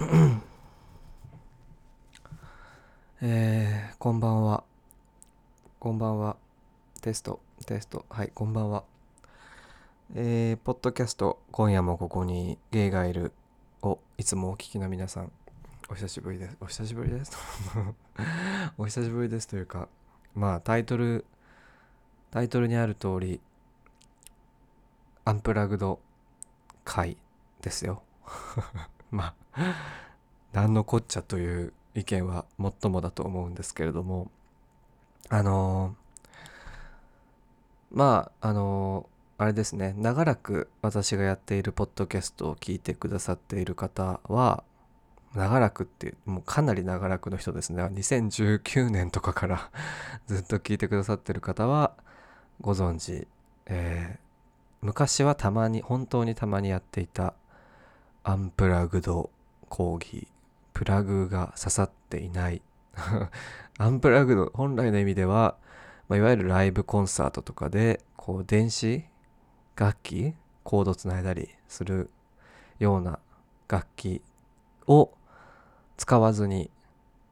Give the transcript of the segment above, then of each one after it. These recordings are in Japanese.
えー、こんばんは。こんばんは。テスト、テスト。はい、こんばんは。えー、ポッドキャスト、今夜もここにゲイがいるをいつもお聞きの皆さん、お久しぶりです。お久しぶりです。お久しぶりですというか、まあタイトル、タイトルにある通り、アンプラグド回ですよ。まあ、何のこっちゃという意見はもっともだと思うんですけれども、あのー、まあ、あのー、あれですね、長らく私がやっているポッドキャストを聞いてくださっている方は、長らくってもうかなり長らくの人ですね。2019年とかから ずっと聞いてくださってる方はご存知、えー、昔はたまに本当にたまにやっていたアンプラグド講義。プラグが刺さっていない。アンプラグド本来の意味では、まあ、いわゆるライブコンサートとかでこう電子楽器コードつないだりするような楽器を使わずに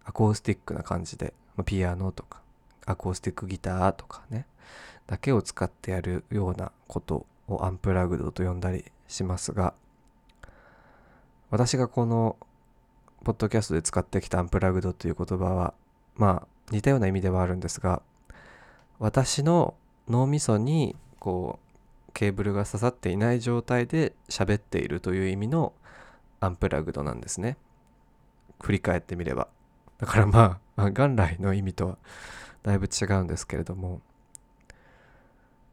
アコースティックな感じで、まあ、ピアノとかアコースティックギターとかねだけを使ってやるようなことをアンプラグドと呼んだりしますが私がこのポッドキャストで使ってきたアンプラグドという言葉はまあ似たような意味ではあるんですが私の脳みそにこうケーブルが刺さっていない状態で喋っているという意味のアンプラグドなんですね。振り返ってみれば。だからまあ元来の意味とはだいぶ違うんですけれども。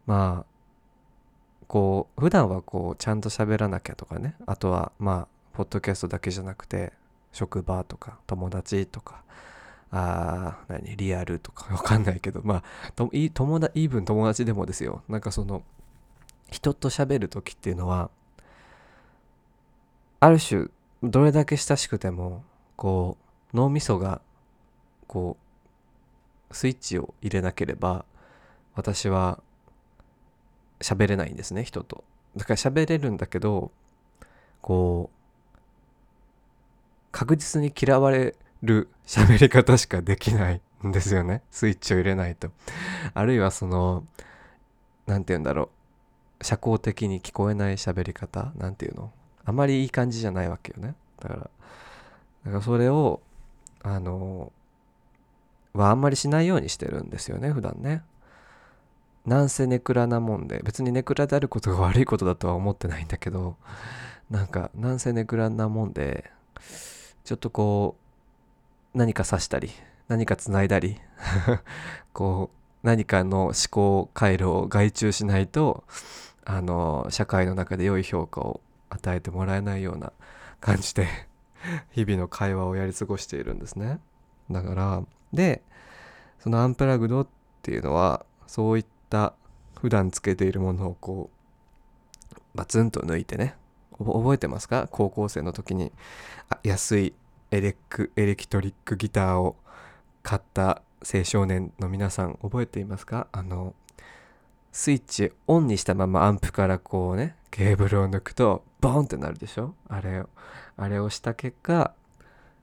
まあこう普段はこうちゃんと喋らなきゃとかね。あとはまあポッドキャストだけじゃなくて職場とか友達とかあ何リアルとか わかんないけどまあとい友達イーブン友達でもですよ。なんかその人と喋る時っていうのはある種どれだけ親しくてもこう脳みそがこうスイッチを入れなければ私は喋れないんですね人と。だから喋れるんだけどこう確実に嫌われる喋り方しかできないんですよね。スイッチを入れないと。あるいはその何て言うんだろう。社交的に聞こえない喋り方。何て言うの。あまりいい感じじゃないわけよね。だからだからそれをあのはあんまりしないようにしてるんですよね普段ね。なんせネクラなもんで。別にネクラであることが悪いことだとは思ってないんだけど。なんかなんせネクラなもんでちょっとこう何か刺したり何か繋いだり こう何かの思考回路を外注しないとあの社会の中で良い評価を与えてもらえないような感じで 日々の会話をやり過ごしているんですね。だからでそのアンプラグドっていうのはそういった普段つけているものをこうバツンと抜いてね覚えてますか？高校生の時に。安いエレクエレキトリックギターを買った青少年の皆さん覚えていますか？あのスイッチオンにしたままアンプからこうねケーブルを抜くとボーンってなるでしょ？あれをあれをした結果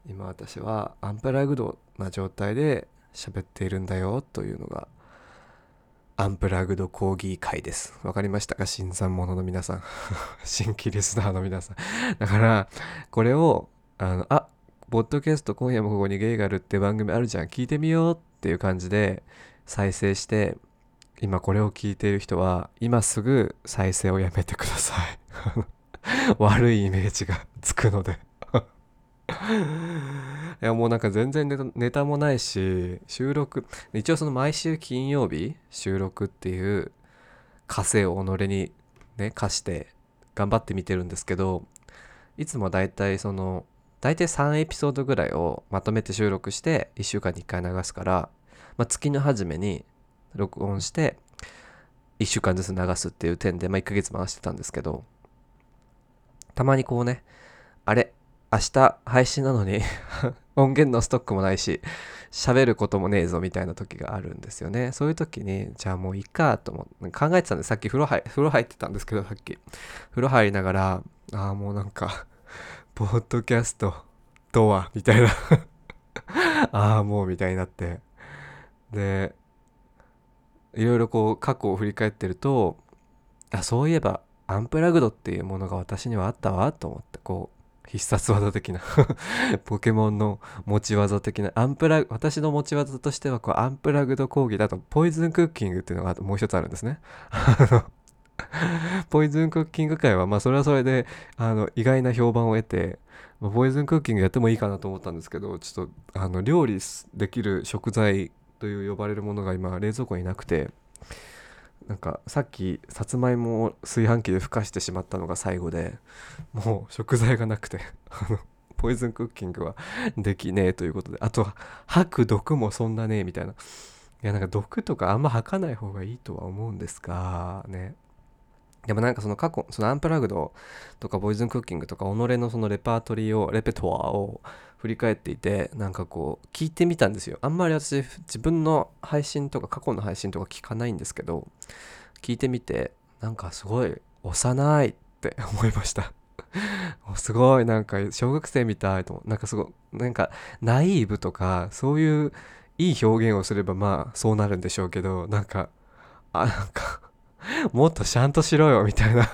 今私はアンプラグドな状態で喋っているんだよというのがアンプラグド講義会です。わかりましたか？新参者の皆さん。新規リスナーの皆さん。だから、これを、あの、あ、ポッドキャスト今夜もここにゲイがあるって番組あるじゃん。聞いてみようっていう感じで再生して、今これを聞いている人は、今すぐ再生をやめてください。悪いイメージがつくので いやもうなんか全然ネタネタもないし収録一応その毎週金曜日収録っていう枷を己にね課して頑張って見てるんですけどいつもだいたいその大体3エピソードぐらいをまとめて収録して1週間に1回流すから、まあ、月の初めに録音して1週間ずつ流すっていう点で、まあ、1ヶ月回してたんですけどたまにこうねあれ明日配信なのに 音源のストックもないし喋ることもねえぞみたいな時があるんですよね。そういう時にじゃあもういいかと思って考えてたんでさっき風呂入風呂入ってたんですけどさっき。風呂入りながらああもうなんか ポッドキャストとはみたいな。ああもうみたいになって。でいろいろこう過去を振り返ってるとあそういえばアンプラグドっていうものが私にはあったわと思ってこう必殺技的な ポケモンの持ち技的なアンプラ私の持ち技としてはこうアンプラグド講義だとポイズンクッキングっていうのがもう一つあるんですね。ポイズンクッキング界はまあそれはそれであの意外な評判を得て、まあ、ポイズンクッキングやってもいいかなと思ったんですけどちょっとあの料理できる食材という呼ばれるものが今冷蔵庫になくてなんかさっきさつまいもを炊飯器でふかしてしまったのが最後でもう食材がなくて ポイズンクッキングはできねえということであとは吐く毒もそんなねえみたいな。いやなんか毒とかあんま吐かない方がいいとは思うんですがね。でもなんかその過去そのアンプラグドとかボイズンクッキングとか己のそのレパートリーをレペトワーを振り返っていてなんかこう聞いてみたんですよ。あんまり私自分の配信とか過去の配信とか聞かないんですけど聞いてみてなんかすごい幼いって 思いました。すごいなんか小学生みたいとなんかすごいなんかナイーブとかそういういい表現をすればまあそうなるんでしょうけどなんかあなんかもっとちゃんとしろよみたいな。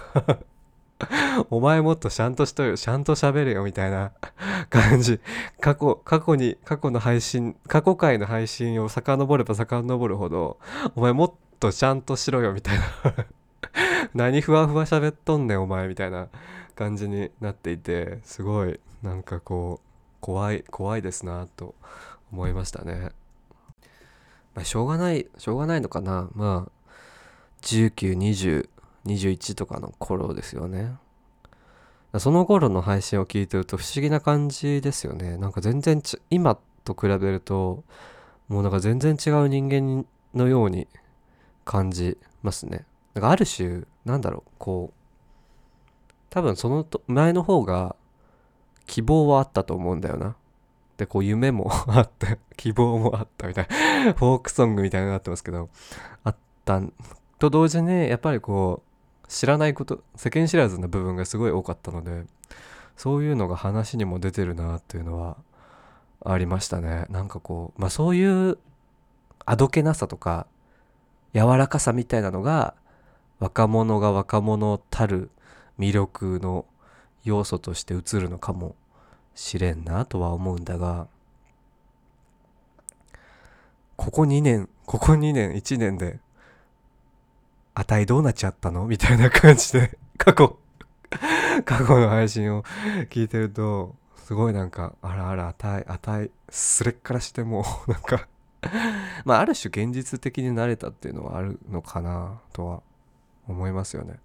お前もっとちゃんとしとよ、ちゃんと喋れよ、みたいな 感じ。過去、過去に、過去の配信、過去回の配信を遡れば遡るほど、お前もっとちゃんとしろよ、みたいな 何ふわふわ喋っとんねん、お前、みたいな感じになっていて、すごい、なんかこう、怖い、怖いですな、と思いましたね。まあ、しょうがない、しょうがないのかな。まあ、19、20、21とかの頃ですよね。その頃の配信を聞いてると不思議な感じですよね。なんか全然今と比べるともうなんか全然違う人間のように感じますね。なんかある種なんだろうこう多分その前の方が希望はあったと思うんだよな。でこう夢も あって希望もあったみたいなフォークソングみたいになってますけどあったと同時にやっぱりこう知らないこと世間知らずな部分がすごい多かったのでそういうのが話にも出てるなっていうのはありましたね。なんかこうまあそういうあどけなさとか柔らかさみたいなのが若者が若者たる魅力の要素として映るのかもしれんなとは思うんだがここ2年ここ2年1年であたいどうなっちゃったの？みたいな感じで、過去、過去の配信を聞いてると、すごいなんか、あらあら、あたい、あたい、すれっからしてもう、なんか まあ、ある種現実的になれたっていうのはあるのかな、とは思いますよね。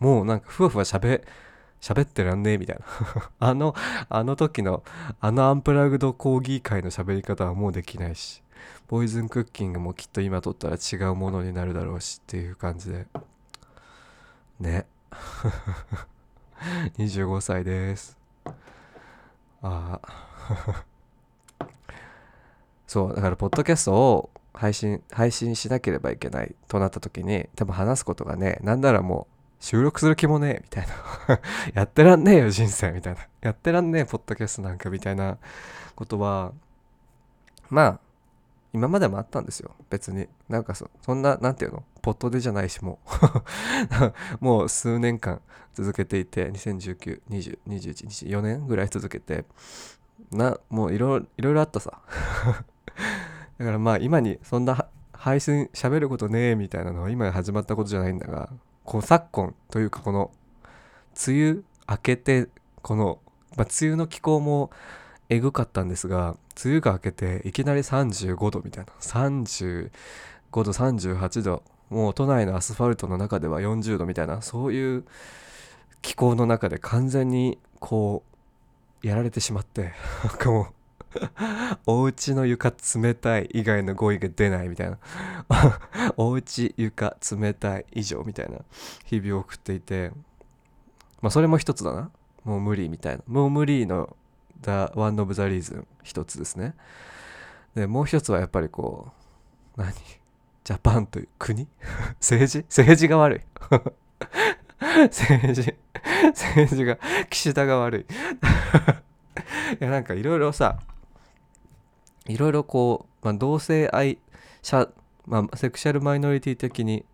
もうなんか、ふわふわ喋、喋ってらんねえみたいなあの、あの時の、あのアンプラグド講義会の喋り方はもうできないし。ポイズンクッキングもきっと今撮ったら違うものになるだろうしっていう感じで。ね。25歳です。ああ。そうだからポッドキャストを配信配信しなければいけないとなった時に多分話すことがねなんならもう収録する気もねえみたいな。やってらんねえよ人生みたいな。やってらんねえポッドキャストなんかみたいなことはまあ今までもあったんですよ。別に。なんかそんな何て言うの？ポットでじゃないしもう。もう数年間続けていて2019202124年ぐらい続けて。なもういろいろあったさ。だからまあ今にそんな配信喋ることねえみたいなのは今始まったことじゃないんだがこう昨今というかこの梅雨明けてこの、まあ、梅雨の気候もえぐかったんですが梅雨が明けていきなり35度みたいな。35度38度。もう都内のアスファルトの中では40度みたいな。そういう気候の中で完全にこうやられてしまってなんかもう お家の床冷たい以外の語彙が出ないみたいな。お家床冷たい以上みたいな日々を送っていて。まあそれも一つだな。もう無理みたいな。もう無理の The One of the Reason 一つですね。でもう一つはやっぱりこう何？ジャパンという国？政治？政治が悪い。政治？政治が岸田が悪い。いやなんかいろいろさいろいろこう、まあ、同性愛者、まあ、セクシャルマイノリティ的に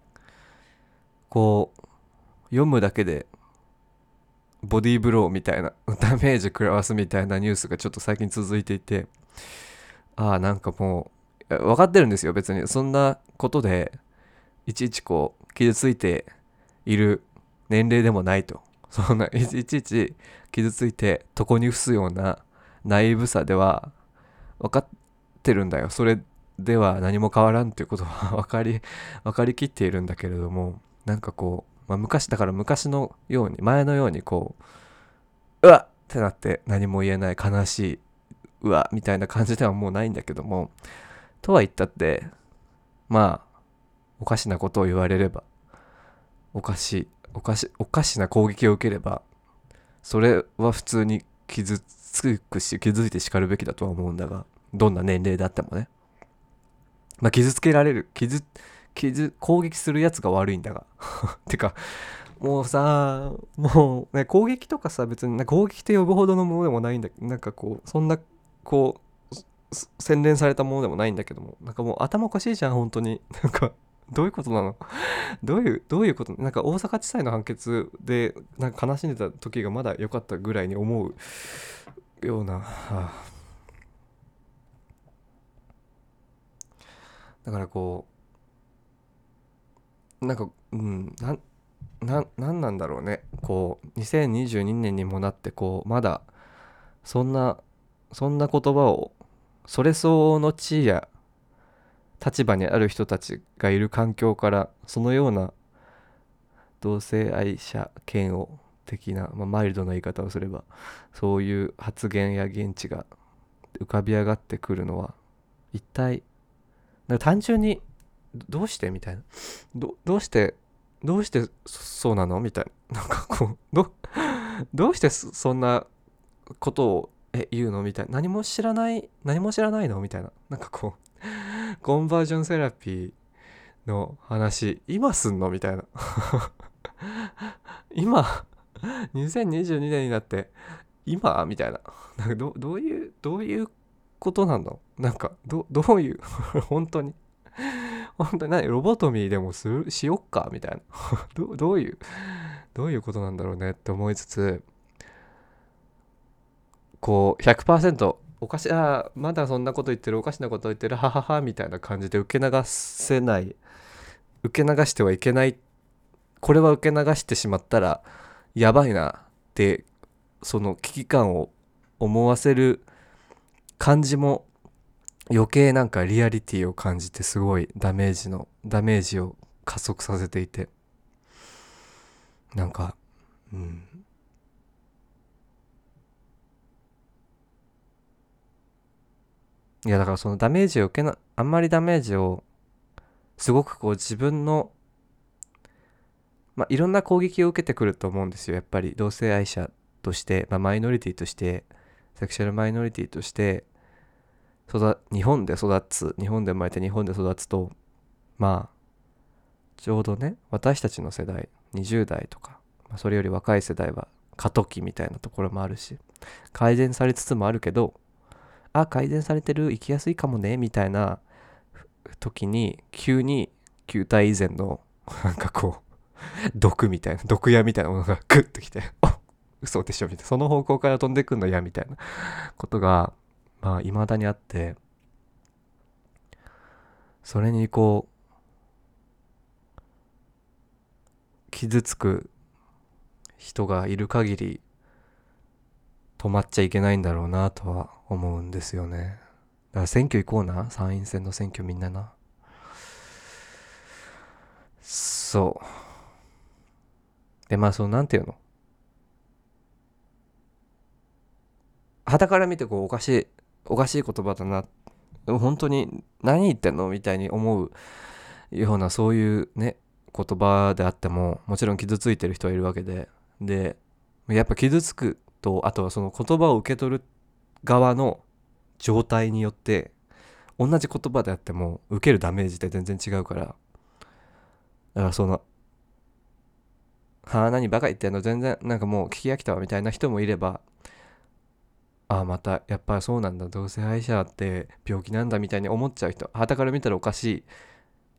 こう読むだけでボディーブローみたいな ダメージ食らわすみたいなニュースがちょっと最近続いていて。ああなんかもう分かってるんですよ別に。そんなことでいちいちこう傷ついている年齢でもないと。そんないちいち傷ついて床に伏すようなナイーブさでは分かってるんだよ。それでは何も変わらんっていうことは分かり分かりきっているんだけれどもなんかこう、まあ、昔だから昔のように前のようにこううわっってなって何も言えない悲しいうわみたいな感じではもうないんだけどもとは言ったってまあおかしなことを言われればおかしいおかしおかしな攻撃を受ければそれは普通に傷つくし傷ついて叱るべきだとは思うんだがどんな年齢であってもね。まあ傷つけられる傷傷攻撃するやつが悪いんだが。てかもうさもうね攻撃とかさ別に攻撃って呼ぶほどのものでもないんだなんかこうそんなこう洗練されたものでもないんだけどもなんかもう頭おかしいじゃん本当に。なんかどういうことなの？どういうどういうこと？なんか大阪地裁の判決でなんか悲しんでた時がまだ良かったぐらいに思うような、はあ、だからこうなんかうんなななんなんだろうね。こう2022年にもなってこうまだそんなそんな言葉をそれ相応の地位や立場にある人たちがいる環境からそのような同性愛者嫌悪的な、まあ、マイルドな言い方をすればそういう発言や言地が浮かび上がってくるのは一体単純にどうしてみたいな？どどうしてどうしてそうなの？みたいな。なんかこうどどうしてそんなことをえ言うの？みたいな。何も知らない何も知らないの？みたいな。なんかこうコンバージョンセラピーの話今すんの？みたいな。今2022年になって今？みたいな。なんかどどういうどういうことなの？なんかどどういう？本当に。本当に何ロボトミーでもするしよっかみたいな。どどういうどういうことなんだろうねって思いつつこう100%おかしいあまだそんなこと言ってるおかしなこと言ってるはははみたいな感じで受け流せない。受け流してはいけない。これは受け流してしまったらやばいなってその危機感を思わせる感じも余計なんかリアリティを感じてすごいダメージのダメージを加速させていて。なんかうん。いやだからそのダメージを受けなあんまりダメージをすごくこう自分のまあいろんな攻撃を受けてくると思うんですよ。やっぱり同性愛者として、まあ、マイノリティとしてセクシャルマイノリティとして育日本で育つ日本で生まれて日本で育つとまあちょうどね私たちの世代20代とか、まあ、それより若い世代は過渡期みたいなところもあるし改善されつつもあるけどあ改善されてる生きやすいかもねみたいな時に急に球体以前の なんかこう毒みたいな毒矢みたいなものがグッときて 嘘でしょみたいな。その方向から飛んでくんの嫌みたいなことがまあ未だにあってそれにこう傷つく人がいる限り止まっちゃいけないんだろうなとは思うんですよね。だから選挙行こうな。参院選の選挙みんなな。そう。で、まあ、そう、なんていうの？旗から見てこう、おかしい、おかしい言葉だな。本当に何言ってんの？みたいに思うような、そういうね、言葉であっても、もちろん傷ついてる人はいるわけで。で、やっぱ傷つくとあとはその言葉を受け取る側の状態によって同じ言葉であっても受けるダメージって全然違うからだからその「はあ何バカ言ってんの？全然なんかもう聞き飽きたわ」みたいな人もいれば「あまたやっぱりそうなんだ。同性愛者って病気なんだみたいに思っちゃう人。傍から見たらおかし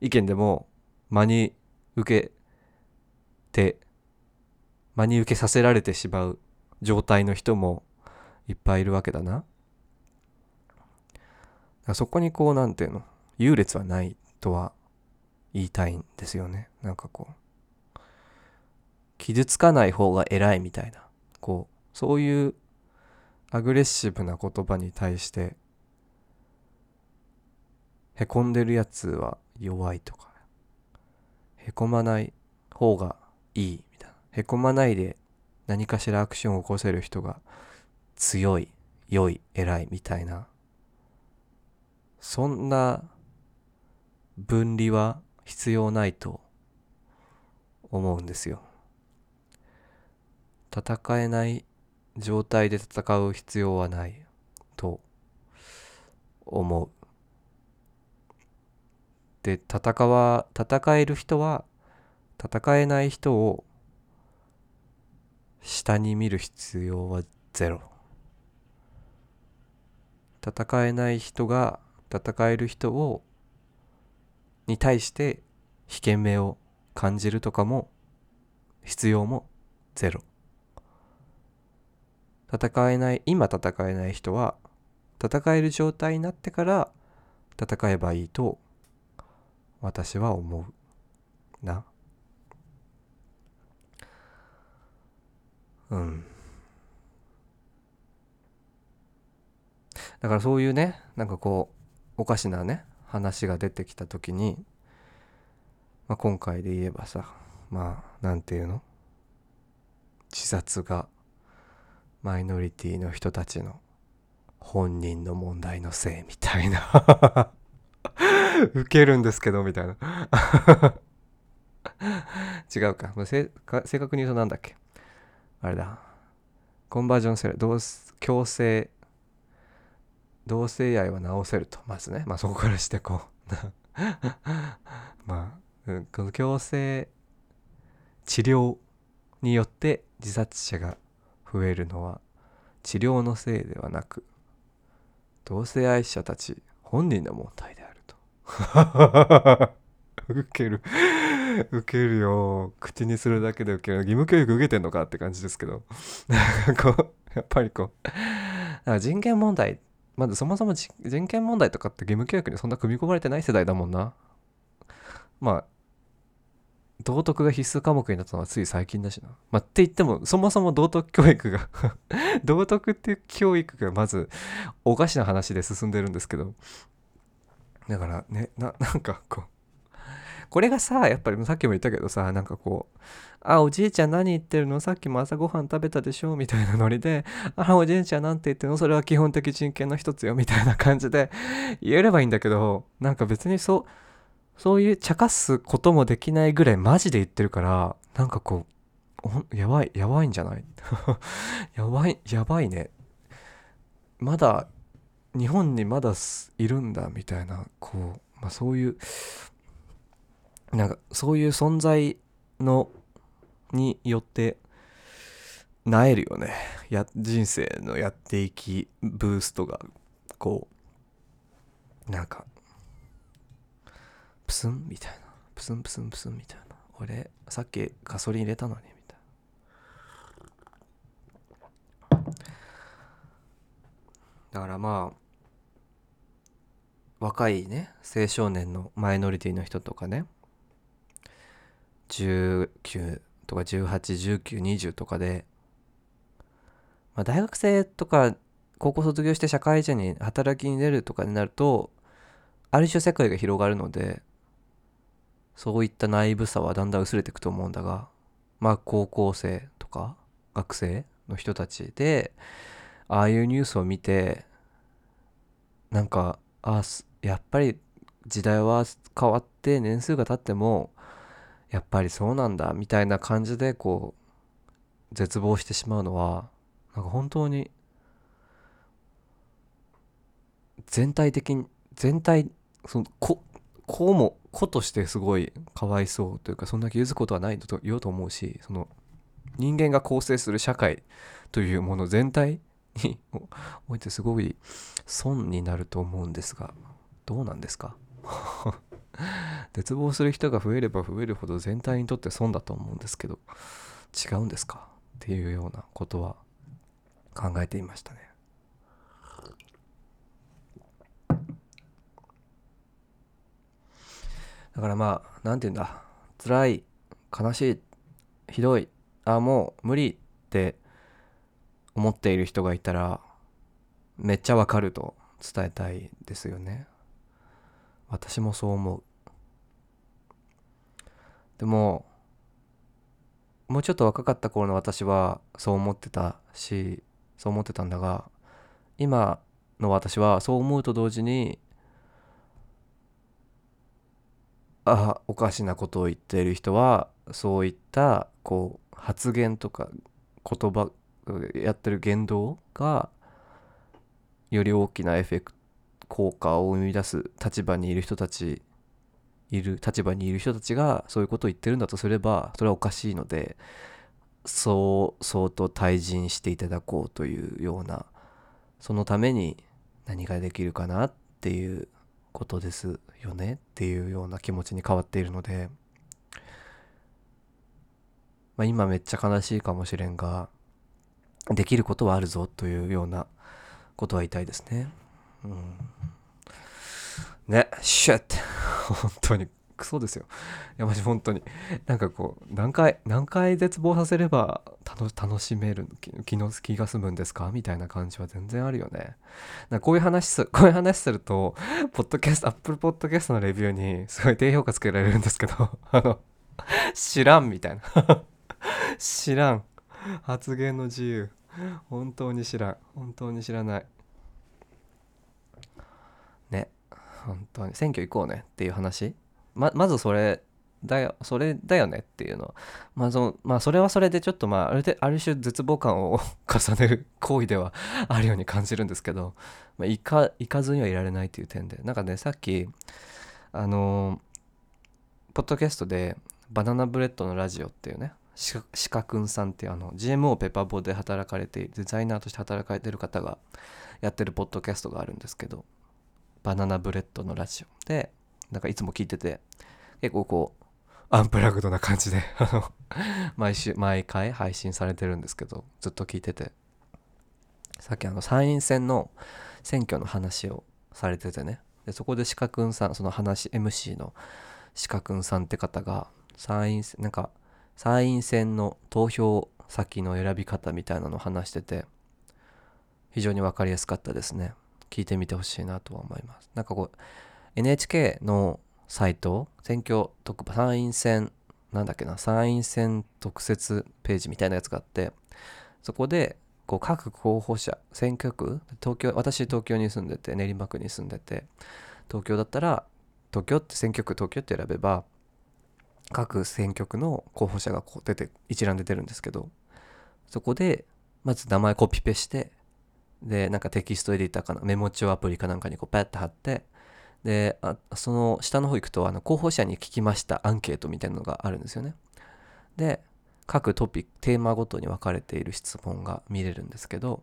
い意見でも真に受けて真に受けさせられてしまう状態の人もいっぱいいるわけだな。そこにこうなんていうの？優劣はないとは言いたいんですよね。なんかこう。傷つかない方が偉いみたいな。こうそういうアグレッシブな言葉に対してへこんでるやつは弱いとかへこまない方がいいみたいなへこまないで何かしらアクションを起こせる人が強い良い偉いみたいなそんな分離は必要ないと思うんですよ。戦えない状態で戦う必要はない。と思う。で戦わ戦える人は戦えない人を下に見る必要はゼロ。戦えない人が戦える人をに対して危険目を感じるとかも必要もゼロ。戦えない今戦えない人は戦える状態になってから戦えばいいと私は思う。な。うん。だからそういうねなんかこうおかしなね話が出てきた時に、まあ、今回で言えばさまあなんていうの？自殺がマイノリティの人たちの本人の問題のせいみたいな。ウケるんですけどみたいな。違うか。正確に言うとなんだっけ。あれだ。コンバージョンセル同強制同性愛は治せると。まずね。まあそこからしてこう。まあ、うん、この強制治療によって自殺者が増えるのは治療のせいではなく同性愛者たち本人の問題であると。ウケる。ウケるよ。口にするだけでウケる。義務教育受けてんのかって感じですけど。こうやっぱりこう。人権問題まずそもそも人権問題とかって義務教育にそんな組み込まれてない世代だもんな。まあ道徳が必須科目になったのはつい最近だしな。まあ、って言っても、そもそも道徳教育が 道徳っていう教育がまずおかしな話で進んでるんですけど、だからね、な、なんかこう、これがさ、やっぱりさっきも言ったけどさ、なんかこう、あ、おじいちゃん何言ってるの？さっきも朝ごはん食べたでしょ？みたいなノリで、あ、おじいちゃんなんて言ってるの？それは基本的人権の一つよ。みたいな感じで言えればいいんだけど、なんか別にそう、そういう茶化すこともできないぐらいマジで言ってるから、なんかこう、やばい、やばいんじゃない？やばい、やばいね。まだ、日本にまだいるんだみたいな、こう、まあそういう、なんかそういう存在の、によって、なえるよね。や、人生のやっていき、ブーストが、こう、なんか、プスンみたいな。プスンプスンプスンみたいな。俺さっきガソリン入れたのにみたいな。だからまあ若いね青少年のマイノリティの人とかね。19とか181920とかで、まあ、大学生とか高校卒業して社会人に働きに出るとかになるとある種世界が広がるのでそういった内部さはだんだん薄れていくと思うんだがまあ高校生とか学生の人たちでああいうニュースを見てなんかあやっぱり時代は変わって年数が経ってもやっぱりそうなんだみたいな感じでこう絶望してしまうのはなんか本当に全体的に全体そのここうも子としてすごいかわいそうというかそんな気づくことはないと言おうと思うしその人間が構成する社会というもの全体においてすごい損になると思うんですがどうなんですか？絶望する人が増えれば増えるほど全体にとって損だと思うんですけど違うんですか？っていうようなことは考えていましたね。だからまあ何て言うんだ。辛い悲しいひどいあもう無理って思っている人がいたらめっちゃわかると伝えたいですよね。私もそう思う。でももうちょっと若かった頃の私はそう思ってたしそう思ってたんだが今の私はそう思うと同時にあおかしなことを言っている人はそういったこう発言とか言葉やってる言動がより大きなエフェクト効果を生み出す立場にいる人たちいる立場にいる人たちがそういうことを言ってるんだとすればそれはおかしいのでそう相当対人していただこうというようなそのために何ができるかなっていうことですよね？っていうような気持ちに変わっているので、まあ、今めっちゃ悲しいかもしれんができることはあるぞというようなことは言いたいですね。うん、ね、シュッ本当に。クソですよ。いや、マジ本当に。なんかこう、何回、何回絶望させれば楽しめる気の気が済むんですか？みたいな感じは全然あるよね。なこういう話す、こういう話すると、ポッドキャスト、アップルポッドキャストのレビューにすごい低評価つけられるんですけど、あの、知らんみたいな。知らん。発言の自由。本当に知らん。本当に知らない。ね。本当に。選挙行こうねっていう話ままずそれだよそれだよねっていうの。はまあそのまあそれはそれでちょっとまああるある種絶望感を重ねる行為では あるように感じるんですけど、まあ、行か行かずにはいられないという点で。なんかねさっきあのポッドキャストでバナナブレッドのラジオっていうねシカくんさんっていうあの GMO ペッパーボーで働かれてデザイナーとして働かれてる方がやってるポッドキャストがあるんですけどバナナブレッドのラジオでなんかいつも聞いてて、結構こう、アンプラグドな感じで毎週、毎回配信されてるんですけど、ずっと聞いてて、さっきあの参院選の選挙の話をされててね、でそこで鹿くんさん、その話、MC の鹿くんさんって方が、参院選、なんか、参院選の投票先の選び方みたいなのを話してて、非常に分かりやすかったですね。聞いてみてほしいなとは思います。なんかこう、NHK のサイト、選挙特参院選、なんだっけな、参院選特設ページみたいなやつがあって、そこで、こう各候補者、選挙区、東京、私東京に住んでて、練馬区に住んでて、東京だったら、東京って選挙区東京って選べば、各選挙区の候補者がこう出て、一覧で出るんですけど、そこで、まず名前コピペして、で、なんかテキストエディターかな、メモ帳アプリかなんかにこうパッと貼って、であその下の方行くとあの候補者に聞きましたアンケートみたいなのがあるんですよね。で各トピックテーマごとに分かれている質問が見れるんですけど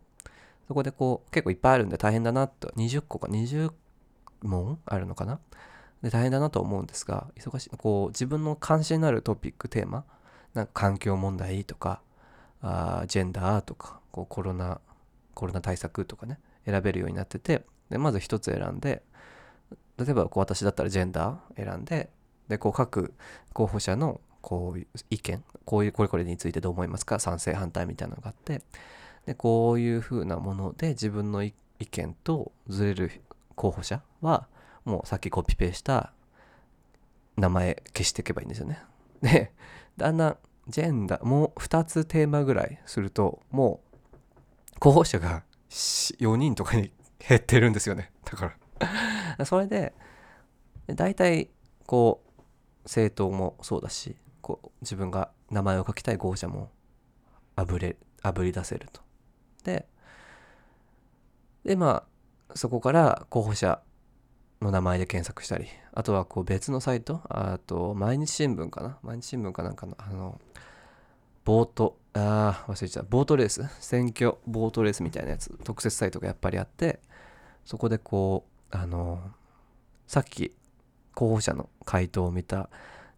そこでこう結構いっぱいあるんで大変だなと20個か20問あるのかな？で大変だなと思うんですが忙しいこう自分の関心のあるトピックテーマなんか環境問題とかあジェンダーとかこうコロナコロナ対策とかね選べるようになっててでまず一つ選んで例えばこう私だったらジェンダー選んででこう各候補者のこういう意見こういうこれこれについてどう思いますか？賛成反対みたいなのがあってでこういうふうなもので自分の意見とずれる候補者はもうさっきコピペした名前消していけばいいんですよね。でだんだんジェンダーもう2つテーマぐらいするともう候補者が4人とかに減ってるんですよねだから それで大体こう政党もそうだしこう自分が名前を書きたい候補者もあぶれあぶり出せると。ででまあそこから候補者の名前で検索したりあとはこう別のサイトあと毎日新聞かな？毎日新聞かなんかのあのボートあ忘れちゃった。ボートレース？選挙ボートレースみたいなやつ特設サイトがやっぱりあってそこでこうあのさっき候補者の回答を見た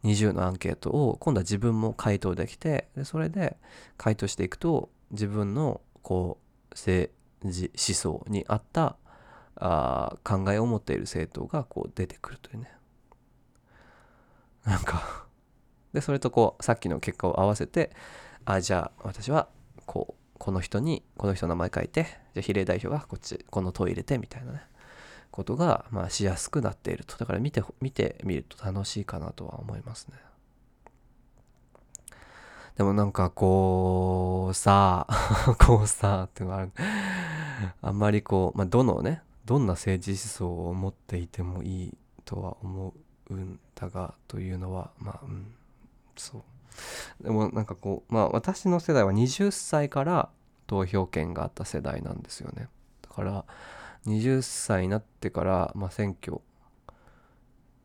20のアンケートを今度は自分も回答できてでそれで回答していくと自分のこう政治思想に合ったあ考えを持っている政党がこう出てくるというね。なんかでそれとこうさっきの結果を合わせてあじゃあ私はこうこの人にこの人の名前書いてじゃ比例代表がこっちこの党入れてみたいなね。ことがまあしやすくなっていると。だから見て見てみると楽しいかなとは思いますね。でもなんかこうさ こうさっていうのがある。あんまりこう、まあ、どのねどんな政治思想を持っていてもいいとは思うんだがというのはまあうんそう。でもなんかこうまあ私の世代は20歳から投票権があった世代なんですよね。だから20歳になってから、まあ、選挙。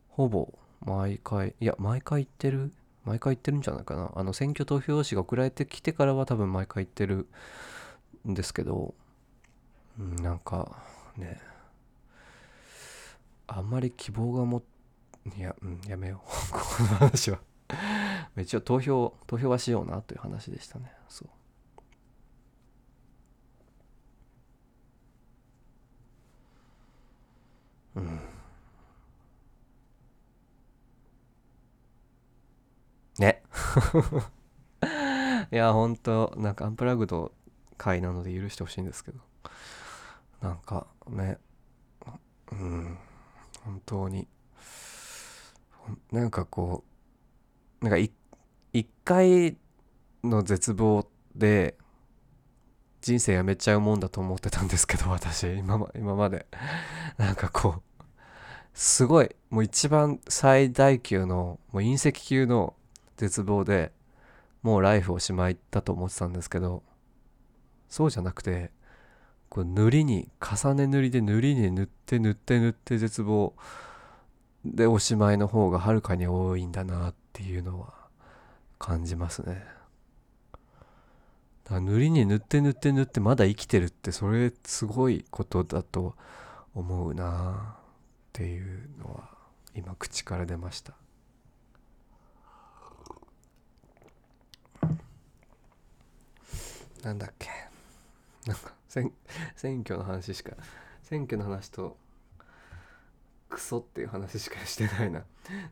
ほぼ毎回いや毎回行ってる？毎回行ってるんじゃないかな。あの選挙投票用紙が送られてきてからは多分毎回行ってるんですけど、なんかね。あんまり希望がもいや、うん、やめよう。この話は。一応投票投票はしようなという話でしたね。そう。うん。ね。いやほんとなんかアンプラグド回なので許してほしいんですけど。なんかね。うん。本当に。なんかこうなんか一回の絶望で人生やめちゃうもんだと思ってたんですけど私。今ま今まで。なんかこうすごい。もう一番最大級のもう隕石級の絶望でもうライフおしまいだと思ってたんですけどそうじゃなくてこう塗りに重ね塗りで塗りに塗って塗って塗って絶望でおしまいの方がはるかに多いんだなっていうのは感じますね。塗りに塗って塗って塗ってまだ生きてるってそれすごいことだと思うな。っていうのは今口から出ました。なんだっけ。なんか選選挙の話しか選挙の話とクソっていう話しかしてないな。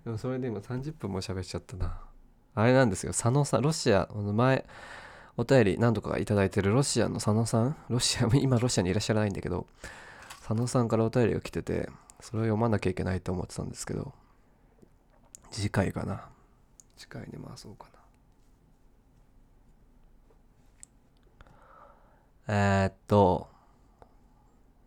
でもそれで今30分も喋っちゃったな。あれなんですよ。佐野さんロシアの前お便り何度かいただいてるロシアの佐野さん？ロシア 今ロシアにいらっしゃらないんだけど佐野さんからお便りが来ててそれを読まなきゃいけないと思ってたんですけど次回かな。次回に回そうかな。えー、っと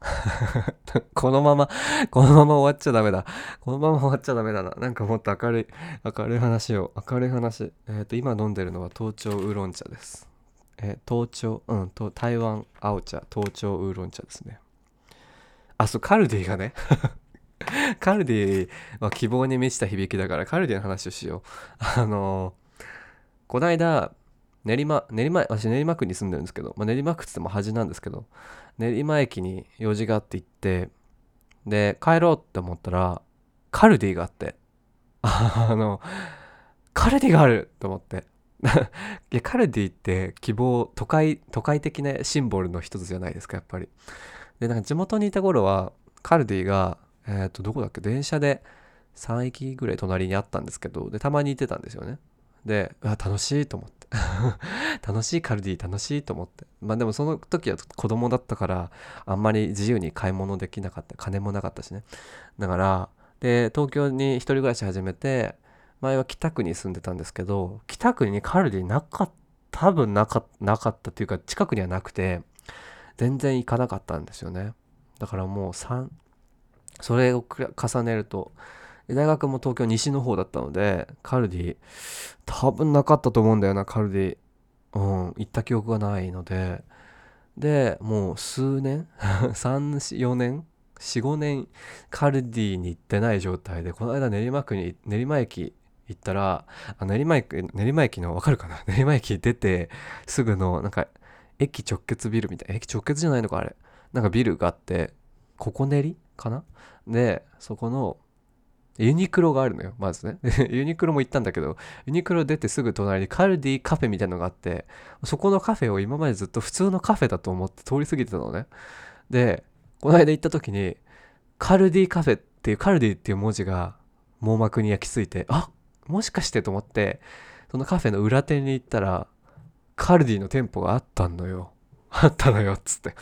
このままこのまま終わっちゃダメだ。このまま終わっちゃダメだな。なんかもっと明るい明るい話を明るい話。えー、っと今飲んでるのは東京ウーロン茶です。えー、東京うんと台湾青茶東京ウーロン茶ですねあそうカルディがね。カルディは希望に満ちた響きだからカルディの話をしよう。あのー、こないだ練馬練馬私練馬区に住んでるんですけど、まあ、練馬区っつっても端なんですけど練馬駅に用事があって行ってで帰ろうって思ったらカルディがあって。あのカルディがあると思って。いやカルディって希望都会都会的なシンボルの一つじゃないですかやっぱり。でなんか地元にいた頃はカルディがえっ、ー、とどこだっけ？電車で3駅ぐらい隣にあったんですけどでたまに行ってたんですよね。でうわ楽しいと思って。楽しいカルディ楽しいと思って。まあでもその時は子供だったからあんまり自由に買い物できなかった。金もなかったしね。だからで東京に一人暮らし始めて前は北区に住んでたんですけど北区にカルディなかった多分なかなかったっていうか近くにはなくて全然行かなかったんですよね。だからもう3それを重ねると大学も東京西の方だったのでカルディ多分なかったと思うんだよなカルディ。うん行った記憶がないので。でもう数年 34年45年カルディに行ってない状態でこの間練馬区に練馬駅行ったら練馬駅練馬駅のわかるかな？練馬駅出てすぐのなんか駅直結ビルみたいな駅直結じゃないのかあれ。なんかビルがあってここ練りかな？でそこのユニクロがあるのよまずね。ユニクロも行ったんだけどユニクロ出てすぐ隣にカルディカフェみたいなのがあってそこのカフェを今までずっと普通のカフェだと思って通り過ぎてたのね。でこの間行った時にカルディカフェっていうカルディっていう文字が網膜に焼き付いてあもしかしてと思ってそのカフェの裏手に行ったらカルディの店舗があったのよ。あったのよつって。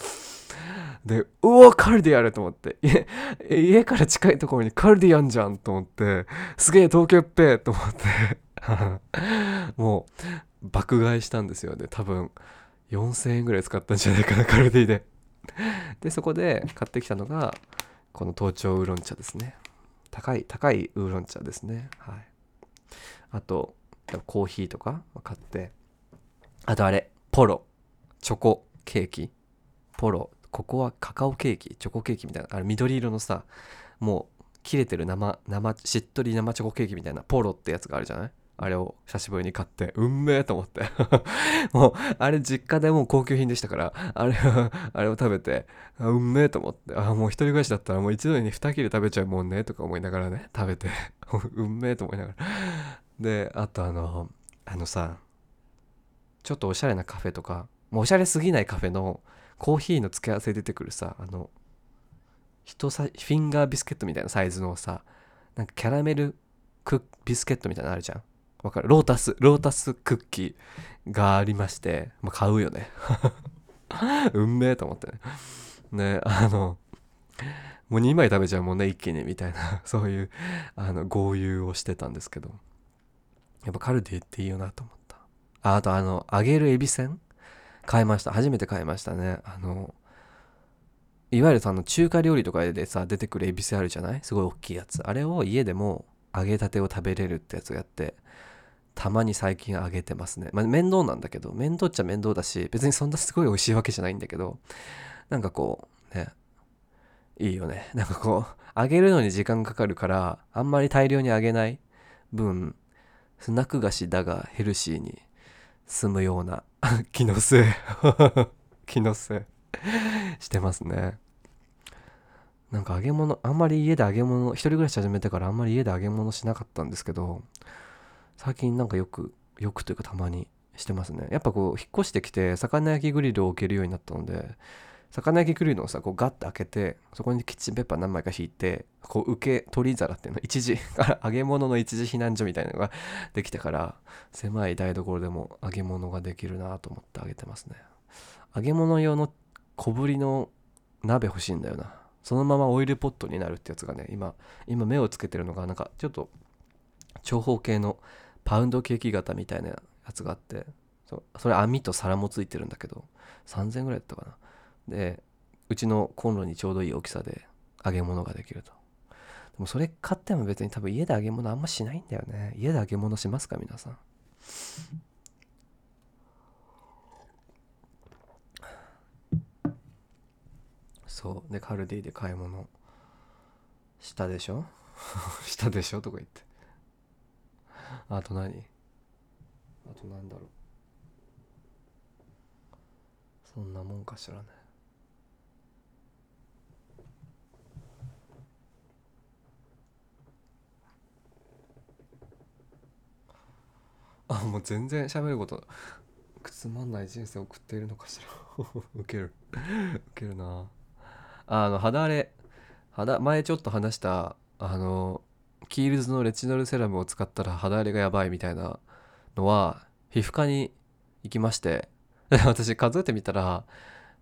でうわカルディあると思って。家家から近いところにカルディあんじゃんと思って。すげえ東京っぺと思って。もう爆買いしたんですよね。多分4000円ぐらい使ったんじゃないかなカルディで。でそこで買ってきたのがこの東京ウーロン茶ですね。高い高いウーロン茶ですね。はい。あとコーヒーとか買って。あとあれポロ。チョコケーキ。ポロ。ここはカカオケーキ。チョコケーキみたいな。あれ緑色のさもう切れてる生生しっとり生チョコケーキみたいなポロってやつがあるじゃない？あれを久しぶりに買ってうんめえと思って。もうあれ実家でもう高級品でしたからあれあれを食べてうんめえと思って。あもう一人暮らしだったらもう一度に二切れ食べちゃうもんねとか思いながらね食べて。うんめえと思いながら。であとあのあのさちょっとおしゃれなカフェとかもうおしゃれすぎないカフェのコーヒーの付け合わせ出てくるさあの人さフィンガービスケットみたいなサイズのさなんかキャラメルクビスケットみたいなのあるじゃん。わかる？ロータスロータスクッキーがありまして、まあ、買うよね。うんめえと思ってね。ねあのもう2枚食べちゃうもんね一気にみたいな。そういうあの豪遊をしてたんですけど。やっぱカルディっていいよなと思ったああとあの揚げるエビせん？買いました。初めて買いましたね。あのいわゆるさあの中華料理とかでさ出てくるエビせあるじゃない？すごい大きいやつ。あれを家でも揚げたてを食べれるってやつをやってたまに最近揚げてますね。まあ、面倒なんだけど、面倒っちゃ面倒だし、別にそんなすごい美味しいわけじゃないんだけど、なんかこう、ね、いいよね。なんかこう、揚げるのに時間かかるから、あんまり大量に揚げない分、スナック菓子だがヘルシーに済むような 気のせい。気のせい。してますね。なんか揚げ物、あんまり家で揚げ物、一人暮らし始めてからあんまり家で揚げ物しなかったんですけど、最近なんかよくよくというかたまにしてますね。やっぱこう引っ越してきて魚焼きグリルを置けるようになったので魚焼きグリルをさこうガッて開けてそこにキッチンペッパー何枚か引いてこう受け取り皿っていうの一時揚げ物の一時避難所みたいなのができてから狭い台所でも揚げ物ができるなと思って揚げてますね。揚げ物用の小ぶりの鍋欲しいんだよな。そのままオイルポットになるってやつがね今今目をつけてるのがなんかちょっと長方形のパウンドケーキ型みたいなやつがあってそそれ網と皿もついてるんだけど3000円ぐらいだったかな。でうちのコンロにちょうどいい大きさで揚げ物ができると。でもそれ買っても別に多分家で揚げ物あんましないんだよね。家で揚げ物しますか皆さん。そう。でカルディで買い物したでしょ？したでしょ？とか言って。あと何？あとなんだろう。そんなもんかしらね。あもう全然喋ることつまんない人生送っているのかしら。ウケる。ウケるな。あの肌荒れ肌前ちょっと話したあのキールズのレチノールセラムを使ったら肌荒れがやばいみたいなのは皮膚科に行きまして。私数えてみたら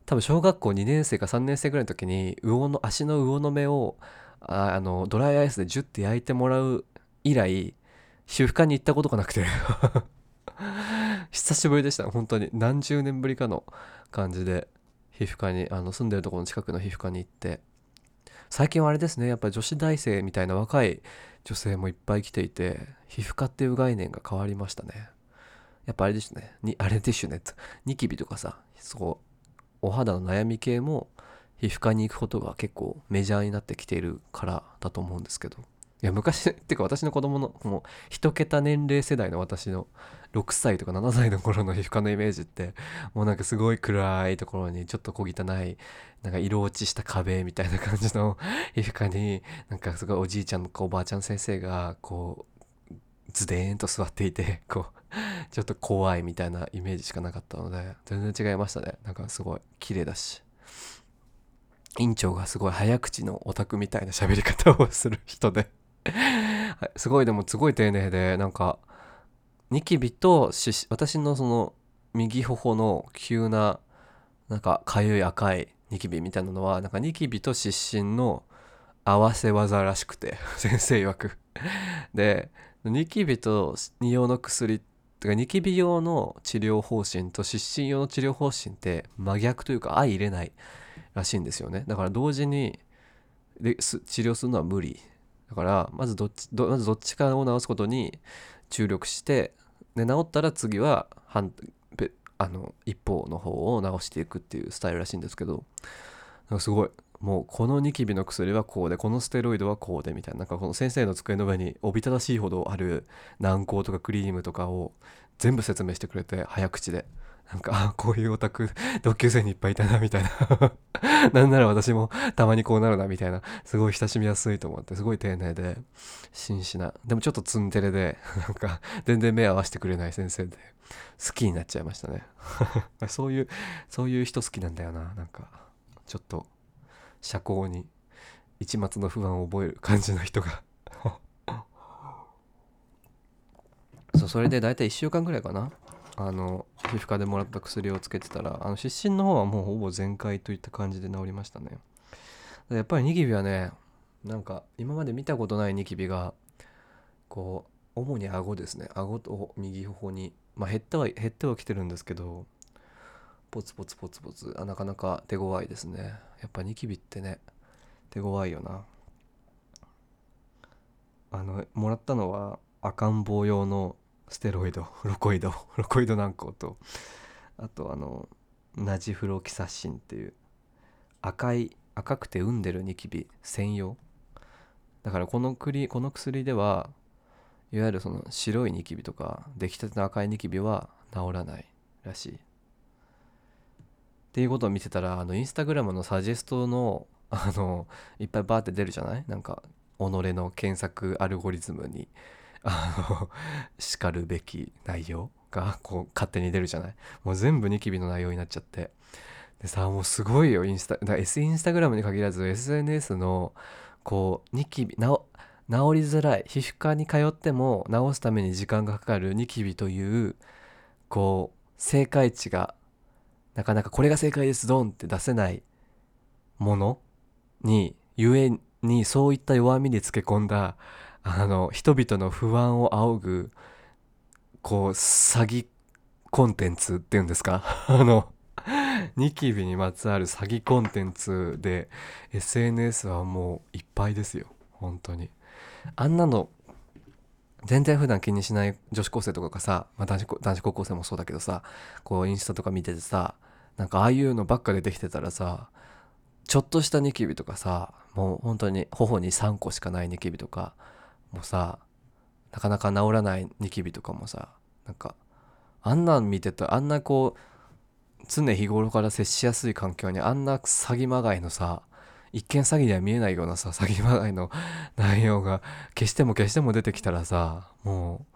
多分小学校2年生か3年生ぐらいの時に魚の足の魚の目をああのドライアイスでジュッて焼いてもらう以来皮膚科に行ったことがなくて。久しぶりでした。本当に。何十年ぶりかの感じで皮膚科にあの住んでるところの近くの皮膚科に行って。最近はあれですね。やっぱ女子大生みたいな若い女性もいっぱい来ていて皮膚科っていう概念が変わりましたね。やっぱあれですね。にあれでしゅね。ニキビとかさそうお肌の悩み系も皮膚科に行くことが結構メジャーになってきているからだと思うんですけど。いや昔 っていうか私の子供のもう一桁年齢世代の私の6歳とか7歳の頃の皮膚科のイメージってもうなんかすごい暗いところにちょっと小汚いなんか色落ちした壁みたいな感じの皮膚科になんかすごいおじいちゃんとかおばあちゃん先生がこうズデーンと座っていてこうちょっと怖いみたいなイメージしかなかったので全然違いましたね。なんかすごい綺麗だし。院長がすごい早口のオタクみたいな喋り方をする人で。すごいでもすごい丁寧でなんかニキビと私のその右頬の急ななんかかゆい赤いニキビみたいなのはなんかニキビと湿疹の合わせ技らしくて 先生曰く。でニキビと匂用の薬てかニキビ用の治療方針と湿疹用の治療方針って真逆というか相入れないらしいんですよね。だから同時にで治療するのは無理。だからまずどっちまずどっちかを治すことに注力してで治ったら次は反あの一方の方を治していくっていうスタイルらしいんですけどなんかすごい。もうこのニキビの薬はこうでこのステロイドはこうでみたいななんかこの先生の机の上におびただしいほどある軟膏とかクリームとかを全部説明してくれて早口で。なんかこういうオタク 同級生にいっぱいいたなみたいな。なんなら私もたまにこうなるなみたいな。すごい親しみやすいと思ってすごい丁寧で真摯な。でもちょっとツンデレで なんか全然目合わせてくれない先生で好きになっちゃいましたね。そういうそういう人好きなんだよな。なんかちょっと社交に一抹の不安を覚える感じの人が。そうそれで大体1週間ぐらいかな。あの皮膚科でもらった薬をつけてたらあの湿疹の方はもうほぼ全開といった感じで治りましたね。やっぱりニキビはねなんか今まで見たことないニキビがこう主に顎ですね。顎と右頬にまあ減っては減ってはきてるんですけどポツポツポツポツあなかなか手強いですね。やっぱニキビってね手強いよな。あのもらったのは赤ん坊用のステロイドロコイドロコイド軟膏とあとあのナジフロキサシンっていう赤い赤くて産んでるニキビ専用。だからこの薬この薬ではいわゆるその白いニキビとか出来たての赤いニキビは治らないらしい。っていうことを見てたらあのインスタグラムのサジェストのあのいっぱいバーって出るじゃない？なんか己の検索アルゴリズムに。あのしかるべき内容がこう勝手に出るじゃない？もう全部ニキビの内容になっちゃって。でさもうすごいよインスタだ S インスタグラムに限らず SNS のこうニキビ治りづらい皮膚科に通っても治すために時間がかかるニキビというこう正解値がなかなかこれが正解ですドンって出せないものにゆえにそういった弱みにつけ込んだあの人々の不安を仰ぐこう詐欺コンテンツっていうんですか？あのニキビにまつわる詐欺コンテンツで SNS はもういっぱいですよ。本当に。あんなの全然普段気にしない女子高生とかがさ、まあ、男子男子高校生もそうだけどさこうインスタとか見ててさなんかああいうのばっか出てきてたらさちょっとしたニキビとかさもう本当に頬に3個しかないニキビとかもさなかなか治らないニキビとかもさなんかあんなん見てたあんなこう常日頃から接しやすい環境にあんな詐欺まがいのさ一見詐欺には見えないようなさ詐欺まがいの 内容が消しても消しても出てきたらさも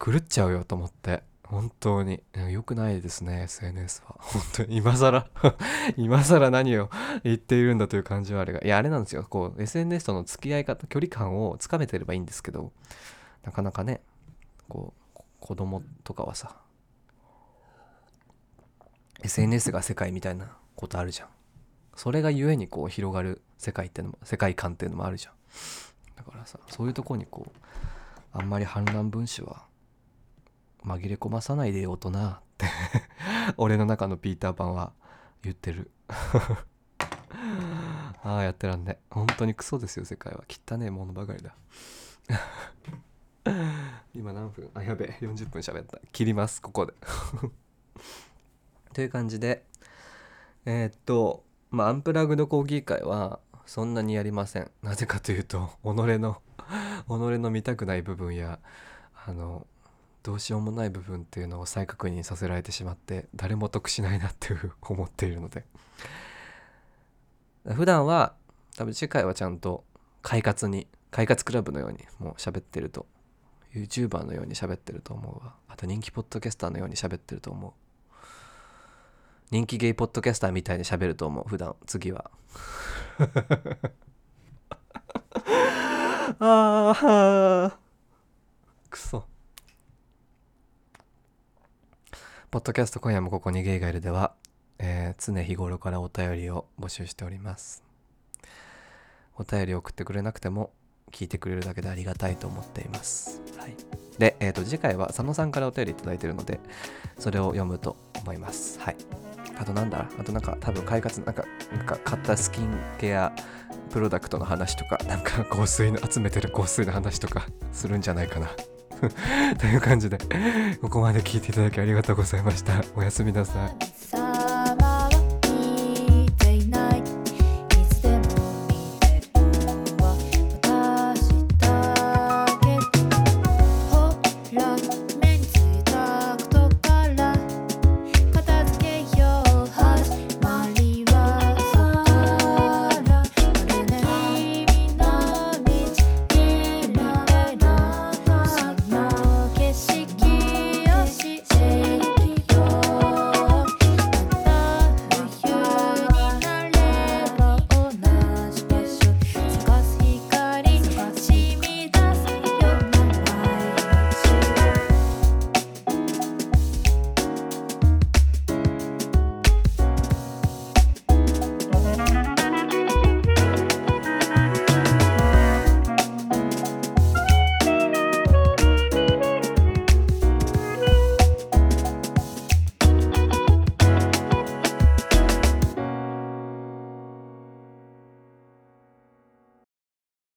う狂っちゃうよと思って。本当に。良くないですね SNS は。本当に。今更 今更何を言っているんだという感じはあるが。いやあれなんですよ。こう SNS との付き合い方距離感をつかめてればいいんですけどなかなかねこう子供とかはさ SNS が世界みたいなことあるじゃん。それがゆえにこう広がる世界ってのも世界観っていうのもあるじゃん。だからさそういうとこにこうあんまり反乱分子は紛れ込まさないでよ大人。っ て俺の中のピーターパンは言ってる。ああやってらんね。本当にクソですよ世界は。汚ねえものばかりだ。今何分？あやべえ。40分喋った。切りますここで。という感じでえー、っとまあアンプラグドコーヒー会はそんなにやりません。なぜかというと己の己の見たくない部分やあのどうしようもない部分っていうのを再確認させられてしまって誰も得しないなっていう思っているので。普段は多分次回はちゃんと快活に快活クラブのようにもう喋ってると YouTuber のように喋ってると思うわ。あと人気ポッドキャスターのように喋ってると思う。人気ゲイポッドキャスターみたいに喋ると思う普段次は。ああくそポッドキャスト今夜もここにゲイがいるでは、えー、常日頃からお便りを募集しております。お便り送ってくれなくても聞いてくれるだけでありがたいと思っています。はい。で、えー、と次回は佐野さんからお便り頂いてるのでそれを読むと思います。はい。あとなんだ？あとなんか多分快活なんかなんか買ったスキンケアプロダクトの話とかなんか香水の集めてる香水の話とかするんじゃないかな という感じでここまで聞いていただきありがとうございました。おやすみなさい。